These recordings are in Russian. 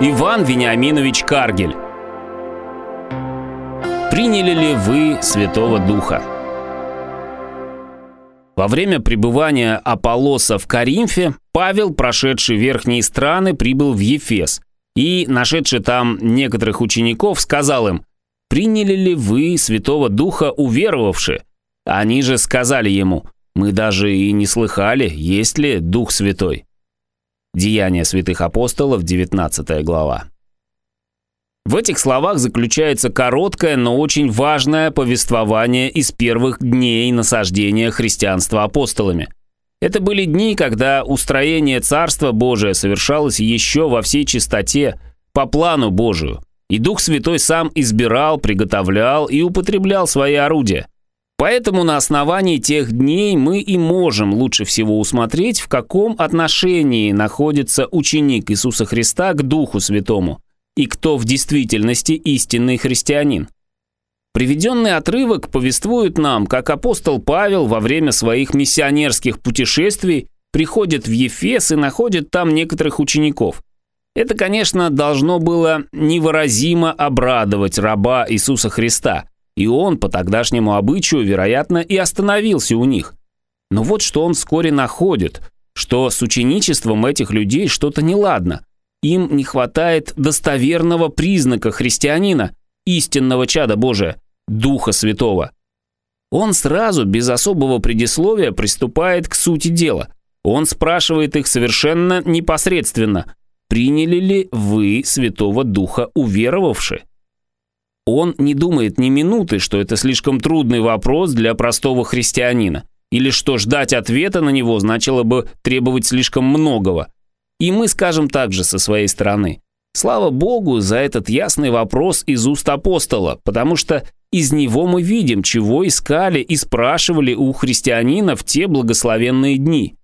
Иван Вениаминович Каргель. Приняли ли вы Святого Духа? Во время пребывания Аполлоса в Каримфе Павел, прошедший верхние страны, прибыл в Ефес и, нашедший там некоторых учеников, сказал им, «Приняли ли вы Святого Духа, уверовавши?» Они же сказали ему, «Мы даже и не слыхали, есть ли Дух Святой». Деяния святых апостолов, 19 глава. В этих словах заключается короткое, но очень важное повествование из первых дней насаждения христианства апостолами. Это были дни, когда устроение Царства Божия совершалось еще во всей чистоте, по плану Божию, и Дух Святой сам избирал, приготовлял и употреблял свои орудия. Поэтому на основании тех дней мы и можем лучше всего усмотреть, в каком отношении находится ученик Иисуса Христа к Духу Святому – и кто в действительности истинный христианин. Приведенный отрывок повествует нам, как апостол Павел во время своих миссионерских путешествий приходит в Ефес и находит там некоторых учеников. Это, конечно, должно было невыразимо обрадовать раба Иисуса Христа, и он по тогдашнему обычаю, вероятно, и остановился у них. Но вот что он вскоре находит, что с ученичеством этих людей что-то неладно, им не хватает достоверного признака христианина, истинного чада Божия, Духа Святого. Он сразу, без особого предисловия, приступает к сути дела. Он спрашивает их совершенно непосредственно, приняли ли вы Святого Духа уверовавши? Он не думает ни минуты, что это слишком трудный вопрос для простого христианина, или что ждать ответа на него значило бы требовать слишком многого – и мы скажем также со своей стороны. Слава Богу за этот ясный вопрос из уст апостола, потому что из него мы видим, чего искали и спрашивали у христианина в те благословенные дни.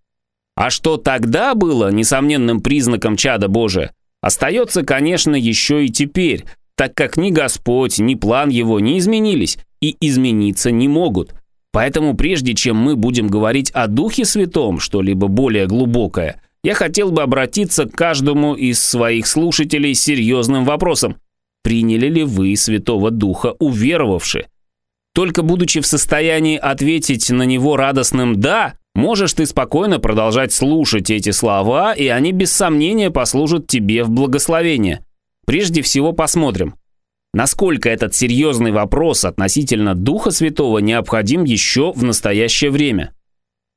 А что тогда было несомненным признаком чада Божия, остается, конечно, еще и теперь, так как ни Господь, ни план его не изменились и измениться не могут. Поэтому прежде чем мы будем говорить о Духе Святом, что-либо более глубокое – я хотел бы обратиться к каждому из своих слушателей с серьезным вопросом. Приняли ли вы Святого Духа, уверовавши? Только будучи в состоянии ответить на него радостным «да», можешь ты спокойно продолжать слушать эти слова, и они без сомнения послужат тебе в благословение. Прежде всего посмотрим, насколько этот серьезный вопрос относительно Духа Святого необходим еще в настоящее время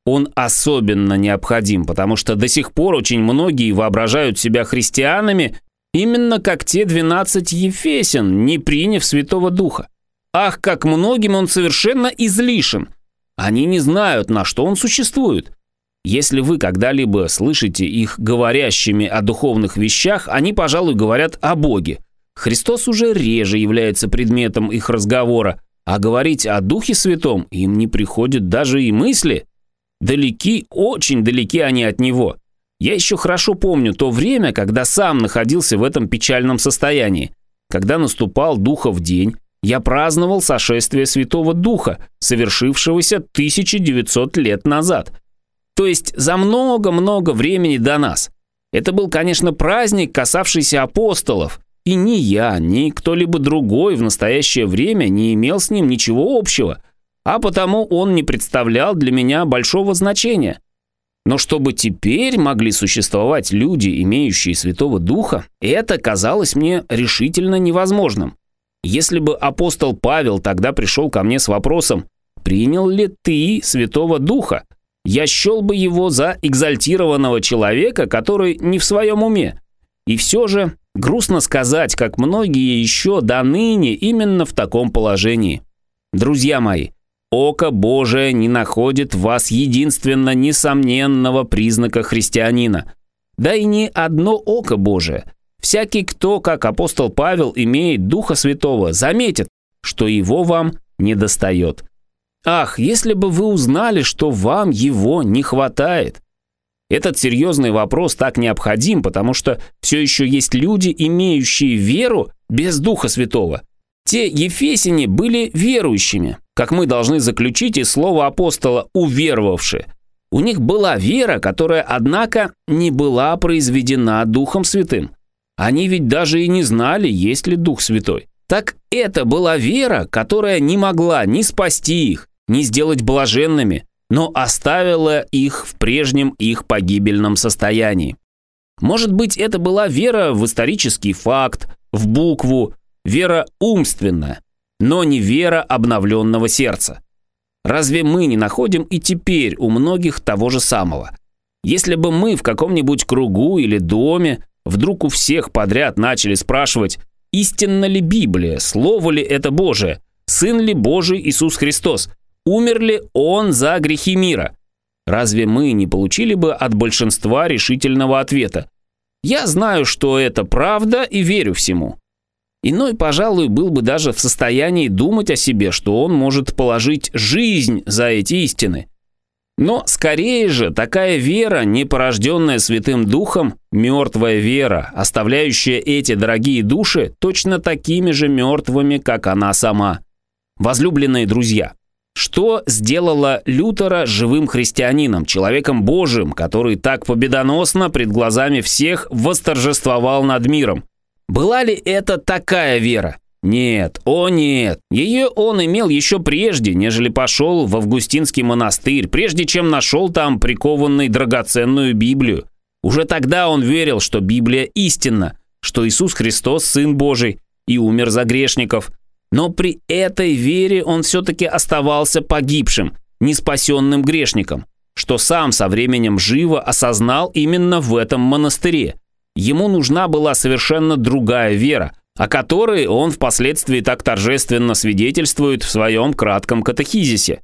он особенно необходим, потому что до сих пор очень многие воображают себя христианами, именно как те 12 ефесен, не приняв Святого Духа. Ах, как многим он совершенно излишен. Они не знают, на что он существует. Если вы когда-либо слышите их говорящими о духовных вещах, они, пожалуй, говорят о Боге. Христос уже реже является предметом их разговора, а говорить о Духе Святом им не приходит даже и мысли – Далеки, очень далеки они от него. Я еще хорошо помню то время, когда сам находился в этом печальном состоянии. Когда наступал Духов день, я праздновал сошествие Святого Духа, совершившегося 1900 лет назад. То есть за много-много времени до нас. Это был, конечно, праздник, касавшийся апостолов, и ни я, ни кто-либо другой в настоящее время не имел с ним ничего общего – а потому он не представлял для меня большого значения. Но чтобы теперь могли существовать люди, имеющие Святого Духа, это казалось мне решительно невозможным. Если бы апостол Павел тогда пришел ко мне с вопросом «Принял ли ты Святого Духа?», я счел бы его за экзальтированного человека, который не в своем уме. И все же грустно сказать, как многие еще до ныне именно в таком положении. Друзья мои, Око Божие не находит в вас единственно несомненного признака христианина. Да и не одно око Божие. Всякий, кто, как апостол Павел, имеет Духа Святого, заметит, что его вам не достает. Ах, если бы вы узнали, что вам его не хватает. Этот серьезный вопрос так необходим, потому что все еще есть люди, имеющие веру без Духа Святого. Те ефесине были верующими, как мы должны заключить из слова апостола «уверовавши». У них была вера, которая, однако, не была произведена Духом Святым. Они ведь даже и не знали, есть ли Дух Святой. Так это была вера, которая не могла ни спасти их, ни сделать блаженными, но оставила их в прежнем их погибельном состоянии. Может быть, это была вера в исторический факт, в букву, вера умственная, но не вера обновленного сердца. Разве мы не находим и теперь у многих того же самого? Если бы мы в каком-нибудь кругу или доме вдруг у всех подряд начали спрашивать, истинна ли Библия, слово ли это Божие, сын ли Божий Иисус Христос, умер ли Он за грехи мира, разве мы не получили бы от большинства решительного ответа? Я знаю, что это правда и верю всему. Иной, пожалуй, был бы даже в состоянии думать о себе, что он может положить жизнь за эти истины. Но скорее же такая вера, не порожденная Святым Духом, мертвая вера, оставляющая эти дорогие души точно такими же мертвыми, как она сама. Возлюбленные друзья, что сделало Лютера живым христианином, человеком Божиим, который так победоносно пред глазами всех восторжествовал над миром? Была ли это такая вера? Нет, о нет, ее он имел еще прежде, нежели пошел в Августинский монастырь, прежде чем нашел там прикованный драгоценную Библию. Уже тогда он верил, что Библия истинна, что Иисус Христос Сын Божий и умер за грешников. Но при этой вере он все-таки оставался погибшим, неспасенным грешником, что сам со временем живо осознал именно в этом монастыре – Ему нужна была совершенно другая вера, о которой он впоследствии так торжественно свидетельствует в своем кратком катехизисе.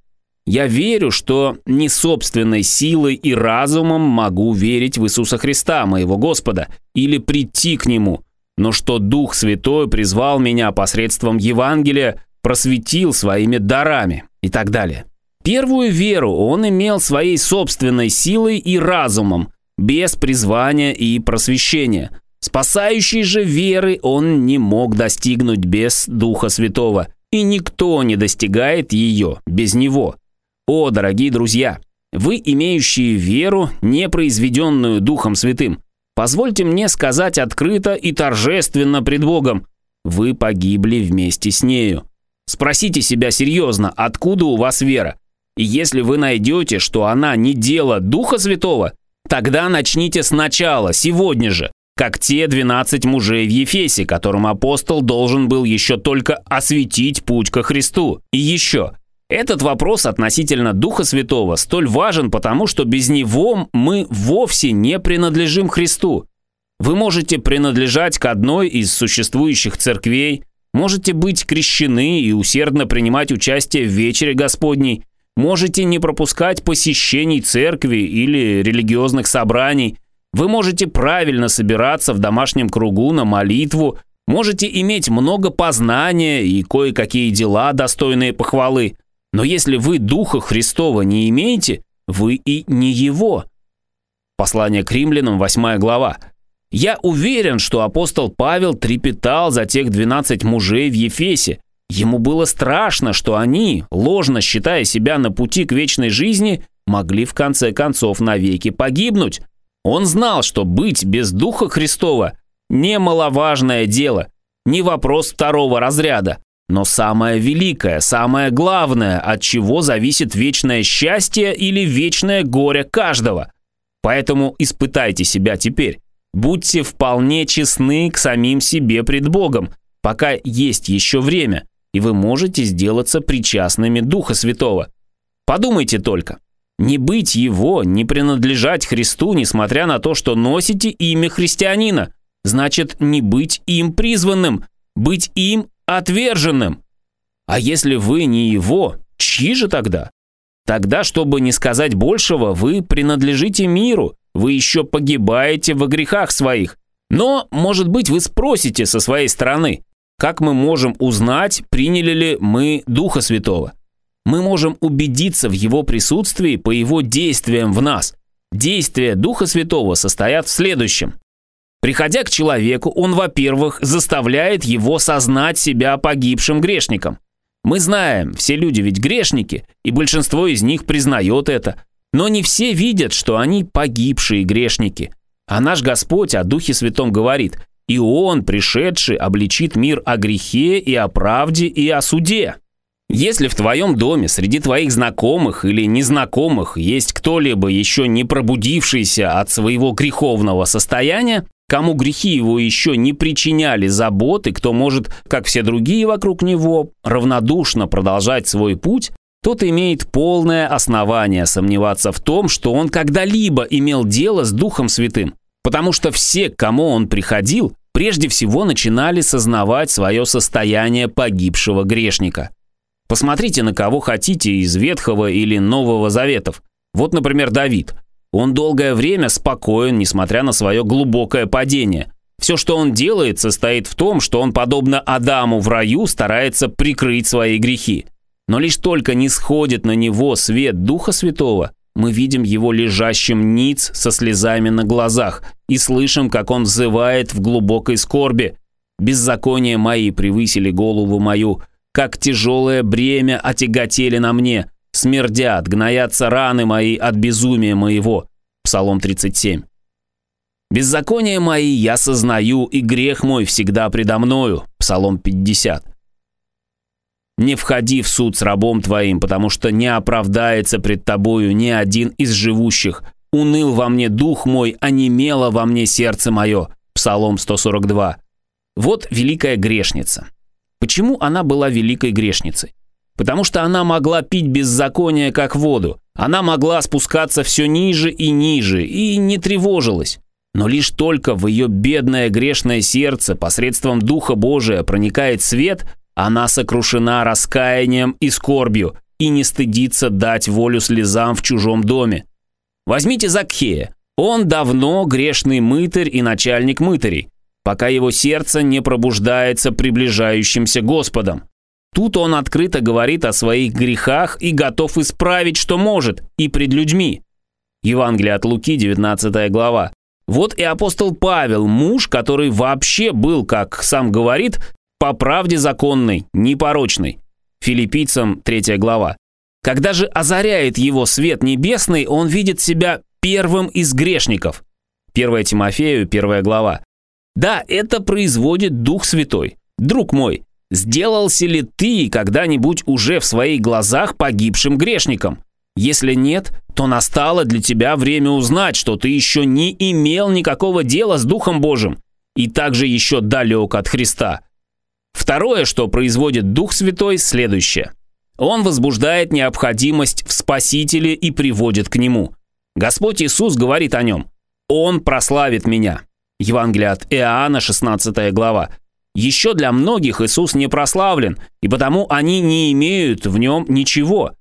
«Я верю, что не собственной силой и разумом могу верить в Иисуса Христа, моего Господа, или прийти к Нему, но что Дух Святой призвал меня посредством Евангелия, просветил своими дарами» и так далее. Первую веру он имел своей собственной силой и разумом, без призвания и просвещения. Спасающей же веры он не мог достигнуть без Духа Святого, и никто не достигает ее без него. О, дорогие друзья, вы, имеющие веру, не произведенную Духом Святым, позвольте мне сказать открыто и торжественно пред Богом, вы погибли вместе с нею. Спросите себя серьезно, откуда у вас вера? И если вы найдете, что она не дело Духа Святого, Тогда начните сначала, сегодня же, как те 12 мужей в Ефесе, которым апостол должен был еще только осветить путь ко Христу. И еще, этот вопрос относительно Духа Святого столь важен, потому что без него мы вовсе не принадлежим Христу. Вы можете принадлежать к одной из существующих церквей, можете быть крещены и усердно принимать участие в вечере Господней, можете не пропускать посещений церкви или религиозных собраний, вы можете правильно собираться в домашнем кругу на молитву, можете иметь много познания и кое-какие дела, достойные похвалы. Но если вы Духа Христова не имеете, вы и не Его. Послание к римлянам, 8 глава. Я уверен, что апостол Павел трепетал за тех 12 мужей в Ефесе, Ему было страшно, что они, ложно считая себя на пути к вечной жизни, могли в конце концов навеки погибнуть. Он знал, что быть без Духа Христова – немаловажное дело, не вопрос второго разряда, но самое великое, самое главное, от чего зависит вечное счастье или вечное горе каждого. Поэтому испытайте себя теперь. Будьте вполне честны к самим себе пред Богом, пока есть еще время – и вы можете сделаться причастными Духа Святого. Подумайте только. Не быть его, не принадлежать Христу, несмотря на то, что носите имя христианина, значит не быть им призванным, быть им отверженным. А если вы не его, чьи же тогда? Тогда, чтобы не сказать большего, вы принадлежите миру, вы еще погибаете во грехах своих. Но, может быть, вы спросите со своей стороны, как мы можем узнать, приняли ли мы Духа Святого? Мы можем убедиться в Его присутствии по Его действиям в нас. Действия Духа Святого состоят в следующем. Приходя к человеку, он, во-первых, заставляет его сознать себя погибшим грешником. Мы знаем, все люди ведь грешники, и большинство из них признает это. Но не все видят, что они погибшие грешники. А наш Господь о Духе Святом говорит – и Он, пришедший, обличит мир о грехе и о правде и о суде. Если в твоем доме среди твоих знакомых или незнакомых есть кто-либо еще не пробудившийся от своего греховного состояния, кому грехи его еще не причиняли заботы, кто может, как все другие вокруг него, равнодушно продолжать свой путь, тот имеет полное основание сомневаться в том, что он когда-либо имел дело с Духом Святым, потому что все, к кому он приходил, прежде всего начинали сознавать свое состояние погибшего грешника – Посмотрите на кого хотите из Ветхого или Нового Заветов. Вот, например, Давид. Он долгое время спокоен, несмотря на свое глубокое падение. Все, что он делает, состоит в том, что он, подобно Адаму в раю, старается прикрыть свои грехи. Но лишь только не сходит на него свет Духа Святого, мы видим его лежащим ниц со слезами на глазах и слышим, как он взывает в глубокой скорби. «Беззакония мои превысили голову мою, как тяжелое бремя отяготели на мне, смердят, гноятся раны мои от безумия моего». Псалом 37. «Беззаконие мои я сознаю, и грех мой всегда предо мною». Псалом 50. «Не входи в суд с рабом твоим, потому что не оправдается пред тобою ни один из живущих. Уныл во мне дух мой, а немело во мне сердце мое». Псалом 142. Вот великая грешница. Почему она была великой грешницей? Потому что она могла пить беззаконие как воду. Она могла спускаться все ниже и ниже и не тревожилась. Но лишь только в ее бедное грешное сердце посредством Духа Божия проникает свет, она сокрушена раскаянием и скорбью и не стыдится дать волю слезам в чужом доме. Возьмите Закхея. Он давно грешный мытарь и начальник мытарей пока его сердце не пробуждается приближающимся Господом. Тут он открыто говорит о своих грехах и готов исправить, что может, и пред людьми. Евангелие от Луки, 19 глава. Вот и апостол Павел, муж, который вообще был, как сам говорит, по правде законной, непорочной. Филиппийцам, 3 глава. Когда же озаряет его свет небесный, он видит себя первым из грешников. 1 Тимофею, 1 глава. Да, это производит Дух Святой. Друг мой, сделался ли ты когда-нибудь уже в своих глазах погибшим грешником? Если нет, то настало для тебя время узнать, что ты еще не имел никакого дела с Духом Божьим и также еще далек от Христа. Второе, что производит Дух Святой, следующее. Он возбуждает необходимость в Спасителе и приводит к Нему. Господь Иисус говорит о Нем. «Он прославит меня». Евангелие от Иоанна, 16 глава. Еще для многих Иисус не прославлен, и потому они не имеют в нем ничего.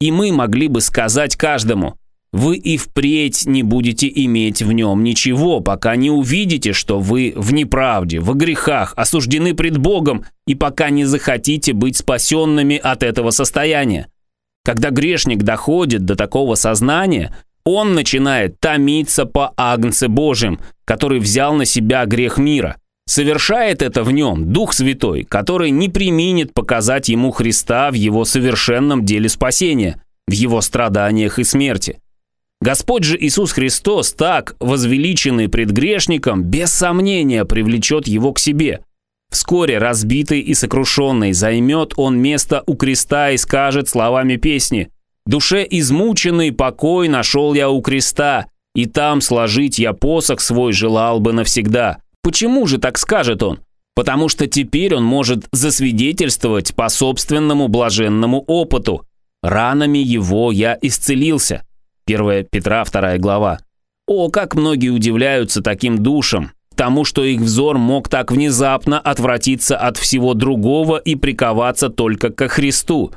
И мы могли бы сказать каждому, вы и впредь не будете иметь в нем ничего, пока не увидите, что вы в неправде, в грехах, осуждены пред Богом, и пока не захотите быть спасенными от этого состояния. Когда грешник доходит до такого сознания, он начинает томиться по Агнце Божьим, который взял на себя грех мира. Совершает это в нем Дух Святой, который не применит показать ему Христа в его совершенном деле спасения, в его страданиях и смерти. Господь же Иисус Христос, так возвеличенный пред грешником, без сомнения привлечет его к себе. Вскоре разбитый и сокрушенный займет он место у креста и скажет словами песни – Душе измученный покой нашел я у креста, и там сложить я посох свой желал бы навсегда. Почему же так скажет он? Потому что теперь он может засвидетельствовать по собственному блаженному опыту. Ранами его я исцелился. 1 Петра 2 глава. О, как многие удивляются таким душам, тому, что их взор мог так внезапно отвратиться от всего другого и приковаться только ко Христу.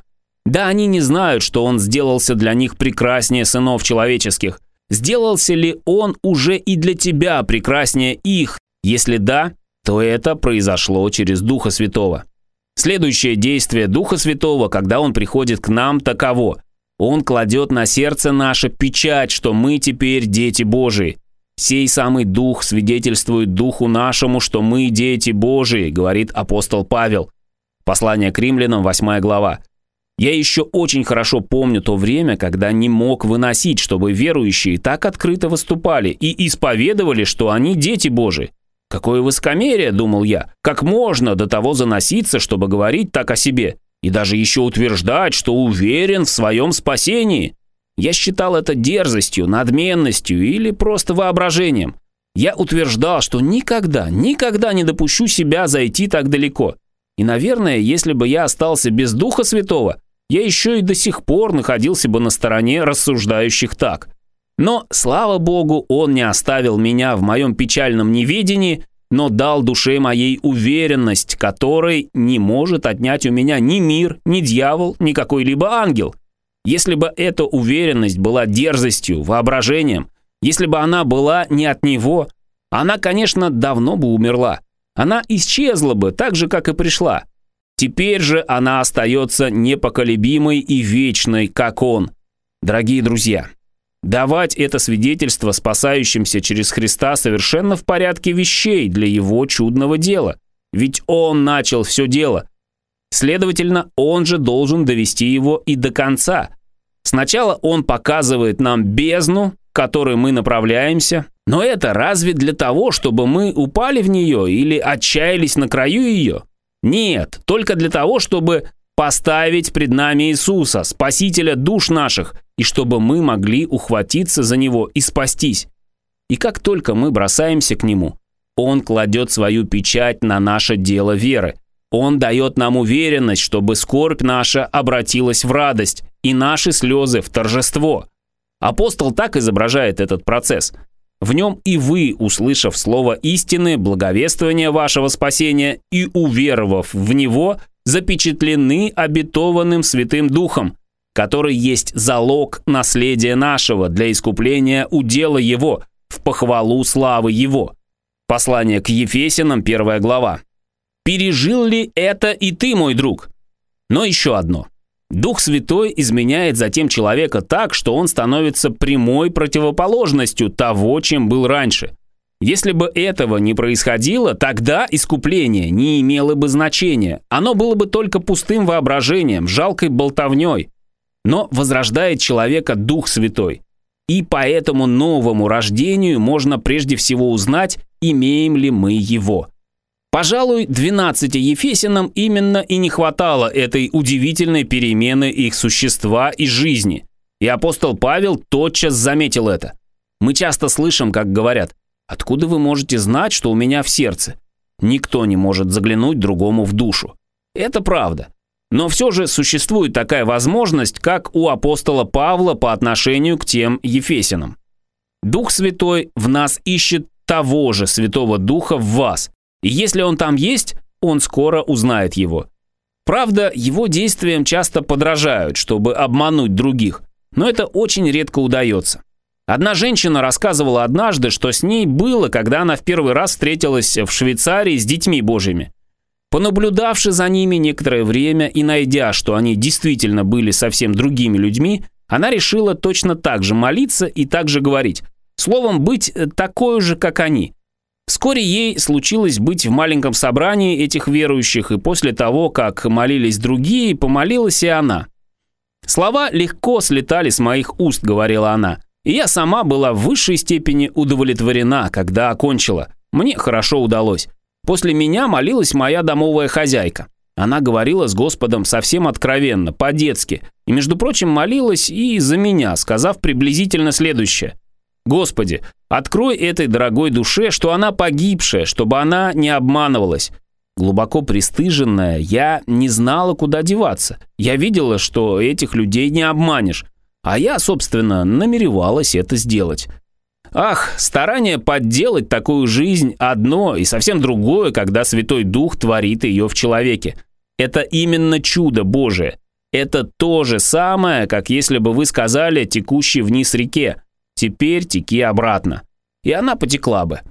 Да, они не знают, что он сделался для них прекраснее сынов человеческих. Сделался ли он уже и для тебя прекраснее их? Если да, то это произошло через Духа Святого. Следующее действие Духа Святого, когда Он приходит к нам, таково. Он кладет на сердце наше печать, что мы теперь дети Божии. «Сей самый Дух свидетельствует Духу нашему, что мы дети Божии», говорит апостол Павел. Послание к римлянам, 8 глава. Я еще очень хорошо помню то время, когда не мог выносить, чтобы верующие так открыто выступали и исповедовали, что они дети Божии. Какое высокомерие, думал я, как можно до того заноситься, чтобы говорить так о себе, и даже еще утверждать, что уверен в своем спасении. Я считал это дерзостью, надменностью или просто воображением. Я утверждал, что никогда, никогда не допущу себя зайти так далеко. И, наверное, если бы я остался без Духа Святого, я еще и до сих пор находился бы на стороне рассуждающих так. Но, слава Богу, Он не оставил меня в моем печальном неведении, но дал душе моей уверенность, которой не может отнять у меня ни мир, ни дьявол, ни какой-либо ангел. Если бы эта уверенность была дерзостью, воображением, если бы она была не от него, она, конечно, давно бы умерла. Она исчезла бы, так же, как и пришла. Теперь же она остается непоколебимой и вечной, как он. Дорогие друзья, давать это свидетельство спасающимся через Христа совершенно в порядке вещей для его чудного дела. Ведь он начал все дело. Следовательно, он же должен довести его и до конца. Сначала он показывает нам бездну, к которой мы направляемся, но это разве для того, чтобы мы упали в нее или отчаялись на краю ее? Нет, только для того, чтобы поставить пред нами Иисуса, Спасителя душ наших, и чтобы мы могли ухватиться за Него и спастись. И как только мы бросаемся к Нему, Он кладет свою печать на наше дело веры. Он дает нам уверенность, чтобы скорбь наша обратилась в радость, и наши слезы в торжество. Апостол так изображает этот процесс – в нем и вы, услышав слово истины, благовествование вашего спасения и уверовав в него, запечатлены обетованным Святым Духом, который есть залог наследия нашего для искупления удела Его в похвалу славы Его. Послание к Ефесянам, первая глава. Пережил ли это и ты, мой друг? Но еще одно. Дух Святой изменяет затем человека так, что он становится прямой противоположностью того, чем был раньше. Если бы этого не происходило, тогда искупление не имело бы значения. Оно было бы только пустым воображением, жалкой болтовней. Но возрождает человека Дух Святой. И по этому новому рождению можно прежде всего узнать, имеем ли мы его. Пожалуй, 12 Ефесинам именно и не хватало этой удивительной перемены их существа и жизни. И апостол Павел тотчас заметил это. Мы часто слышим, как говорят, «Откуда вы можете знать, что у меня в сердце?» Никто не может заглянуть другому в душу. Это правда. Но все же существует такая возможность, как у апостола Павла по отношению к тем Ефесинам. Дух Святой в нас ищет того же Святого Духа в вас, и если он там есть, он скоро узнает его. Правда, его действиям часто подражают, чтобы обмануть других, но это очень редко удается. Одна женщина рассказывала однажды, что с ней было, когда она в первый раз встретилась в Швейцарии с детьми божьими. Понаблюдавши за ними некоторое время и найдя, что они действительно были совсем другими людьми, она решила точно так же молиться и так же говорить. Словом, быть такой же, как они – Вскоре ей случилось быть в маленьком собрании этих верующих, и после того, как молились другие, помолилась и она. «Слова легко слетали с моих уст», — говорила она. «И я сама была в высшей степени удовлетворена, когда окончила. Мне хорошо удалось. После меня молилась моя домовая хозяйка. Она говорила с Господом совсем откровенно, по-детски. И, между прочим, молилась и за меня, сказав приблизительно следующее. Господи, открой этой дорогой душе, что она погибшая, чтобы она не обманывалась. Глубоко пристыженная, я не знала, куда деваться. Я видела, что этих людей не обманешь. А я, собственно, намеревалась это сделать. Ах, старание подделать такую жизнь одно и совсем другое, когда Святой Дух творит ее в человеке. Это именно чудо Божие. Это то же самое, как если бы вы сказали текущей вниз реке. Теперь теки обратно. И она потекла бы.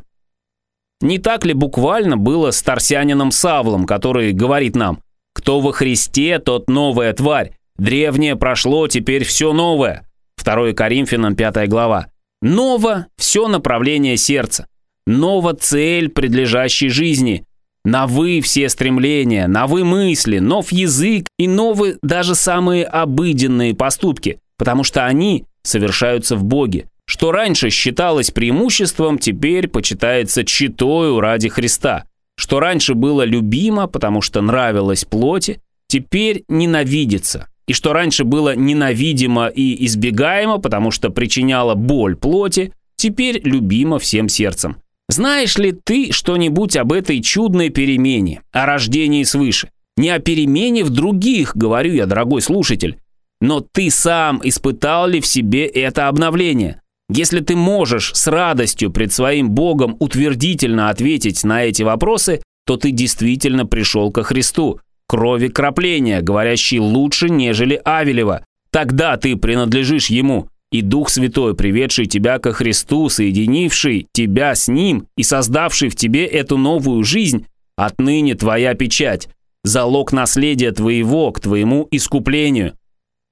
Не так ли буквально было с Тарсянином Савлом, который говорит нам «Кто во Христе, тот новая тварь, древнее прошло, теперь все новое». 2 Коринфянам 5 глава. Ново – все направление сердца. Ново – цель предлежащей жизни. Новы все стремления, новы мысли, нов язык и новы даже самые обыденные поступки, потому что они совершаются в Боге, Что раньше считалось преимуществом, теперь почитается читою ради Христа. Что раньше было любимо, потому что нравилось плоти, теперь ненавидится. И что раньше было ненавидимо и избегаемо, потому что причиняло боль плоти, теперь любимо всем сердцем. Знаешь ли ты что-нибудь об этой чудной перемене, о рождении свыше? Не о перемене в других, говорю я, дорогой слушатель. Но ты сам испытал ли в себе это обновление? Если ты можешь с радостью пред своим Богом утвердительно ответить на эти вопросы, то ты действительно пришел ко Христу, крови кропления, говорящей лучше, нежели Авелева. Тогда ты принадлежишь Ему, и Дух Святой, приведший тебя ко Христу, соединивший тебя с Ним и создавший в тебе эту новую жизнь, отныне твоя печать, залог наследия твоего к твоему искуплению.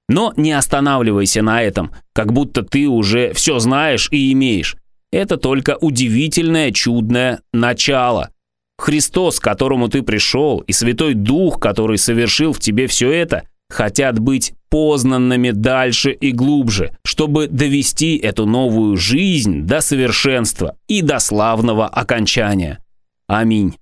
Но не останавливайся на этом, как будто ты уже все знаешь и имеешь. Это только удивительное, чудное начало. Христос, к которому ты пришел, и Святой Дух, который совершил в тебе все это, хотят быть познанными дальше и глубже, чтобы довести эту новую жизнь до совершенства и до славного окончания. Аминь.